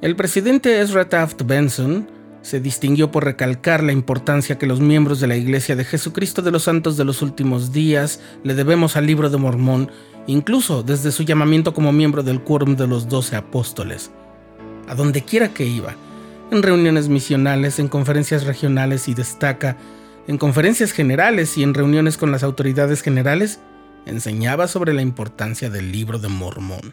El presidente Ezra Taft Benson se distinguió por recalcar la importancia que los miembros de la Iglesia de Jesucristo de los Santos de los Últimos Días le debemos al libro de Mormón, incluso desde su llamamiento como miembro del Quórum de los Doce Apóstoles. A donde quiera que iba, en reuniones misionales, en conferencias regionales y destaca, en conferencias generales y en reuniones con las autoridades generales, enseñaba sobre la importancia del libro de Mormón.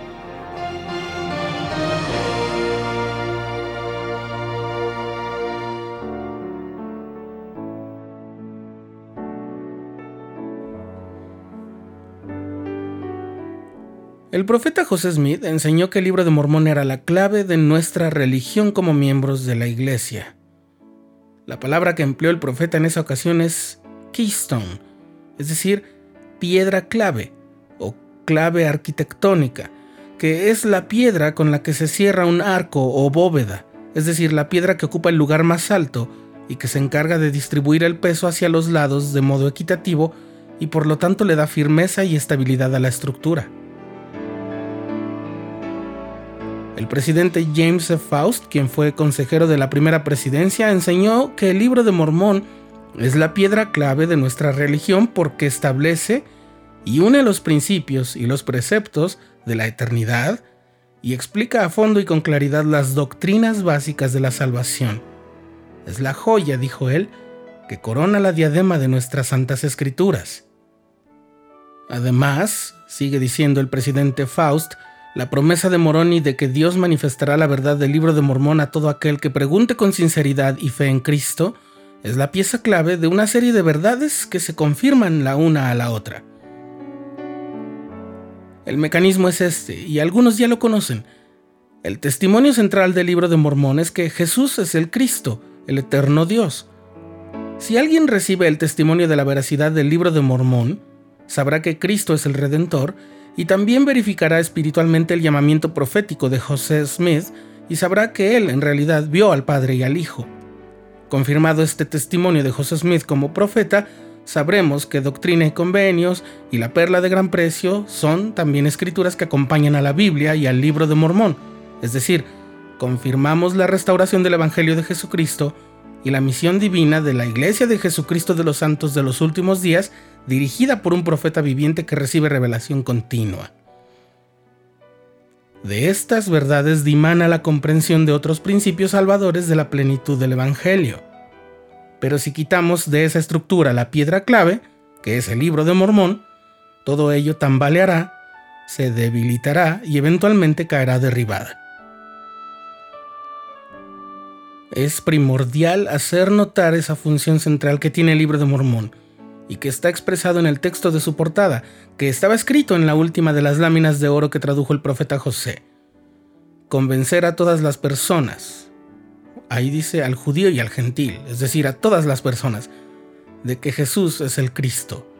El profeta José Smith enseñó que el libro de Mormón era la clave de nuestra religión como miembros de la iglesia. La palabra que empleó el profeta en esa ocasión es keystone, es decir, piedra clave o clave arquitectónica, que es la piedra con la que se cierra un arco o bóveda, es decir, la piedra que ocupa el lugar más alto y que se encarga de distribuir el peso hacia los lados de modo equitativo y por lo tanto le da firmeza y estabilidad a la estructura. El presidente James F. Faust, quien fue consejero de la primera presidencia, enseñó que el libro de Mormón es la piedra clave de nuestra religión porque establece y une los principios y los preceptos de la eternidad y explica a fondo y con claridad las doctrinas básicas de la salvación. Es la joya, dijo él, que corona la diadema de nuestras santas escrituras. Además, sigue diciendo el presidente Faust, la promesa de Moroni de que Dios manifestará la verdad del libro de Mormón a todo aquel que pregunte con sinceridad y fe en Cristo es la pieza clave de una serie de verdades que se confirman la una a la otra. El mecanismo es este, y algunos ya lo conocen. El testimonio central del libro de Mormón es que Jesús es el Cristo, el eterno Dios. Si alguien recibe el testimonio de la veracidad del libro de Mormón, sabrá que Cristo es el Redentor y también verificará espiritualmente el llamamiento profético de José Smith y sabrá que él en realidad vio al Padre y al Hijo. Confirmado este testimonio de José Smith como profeta, sabremos que Doctrina y Convenios y la Perla de Gran Precio son también escrituras que acompañan a la Biblia y al libro de Mormón, es decir, confirmamos la restauración del Evangelio de Jesucristo y la misión divina de la Iglesia de Jesucristo de los Santos de los Últimos Días dirigida por un profeta viviente que recibe revelación continua. De estas verdades dimana la comprensión de otros principios salvadores de la plenitud del Evangelio. Pero si quitamos de esa estructura la piedra clave, que es el libro de Mormón, todo ello tambaleará, se debilitará y eventualmente caerá derribada. Es primordial hacer notar esa función central que tiene el libro de Mormón, y que está expresado en el texto de su portada, que estaba escrito en la última de las láminas de oro que tradujo el profeta José. Convencer a todas las personas, ahí dice al judío y al gentil, es decir, a todas las personas, de que Jesús es el Cristo,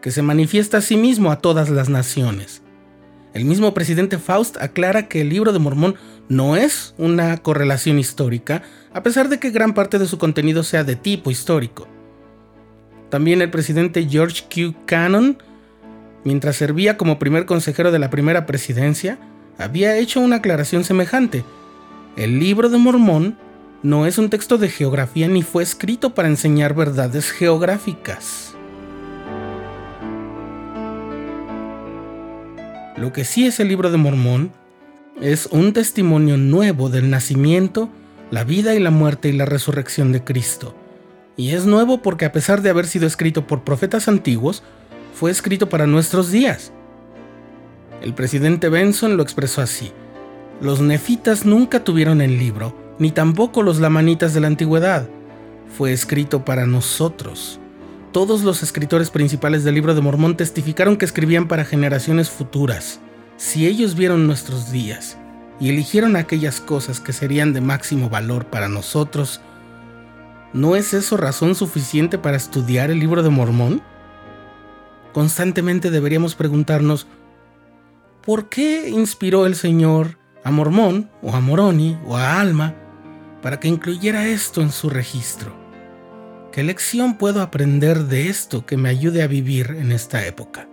que se manifiesta a sí mismo a todas las naciones. El mismo presidente Faust aclara que el libro de Mormón no es una correlación histórica, a pesar de que gran parte de su contenido sea de tipo histórico. También el presidente George Q. Cannon, mientras servía como primer consejero de la primera presidencia, había hecho una aclaración semejante. El libro de Mormón no es un texto de geografía ni fue escrito para enseñar verdades geográficas. Lo que sí es el libro de Mormón es un testimonio nuevo del nacimiento, la vida y la muerte y la resurrección de Cristo y es nuevo porque a pesar de haber sido escrito por profetas antiguos, fue escrito para nuestros días. El presidente Benson lo expresó así. Los nefitas nunca tuvieron el libro, ni tampoco los lamanitas de la antigüedad. Fue escrito para nosotros. Todos los escritores principales del libro de Mormón testificaron que escribían para generaciones futuras. Si ellos vieron nuestros días y eligieron aquellas cosas que serían de máximo valor para nosotros, ¿No es eso razón suficiente para estudiar el libro de Mormón? Constantemente deberíamos preguntarnos, ¿por qué inspiró el Señor a Mormón o a Moroni o a Alma para que incluyera esto en su registro. ¿Qué lección puedo aprender de esto que me ayude a vivir en esta época?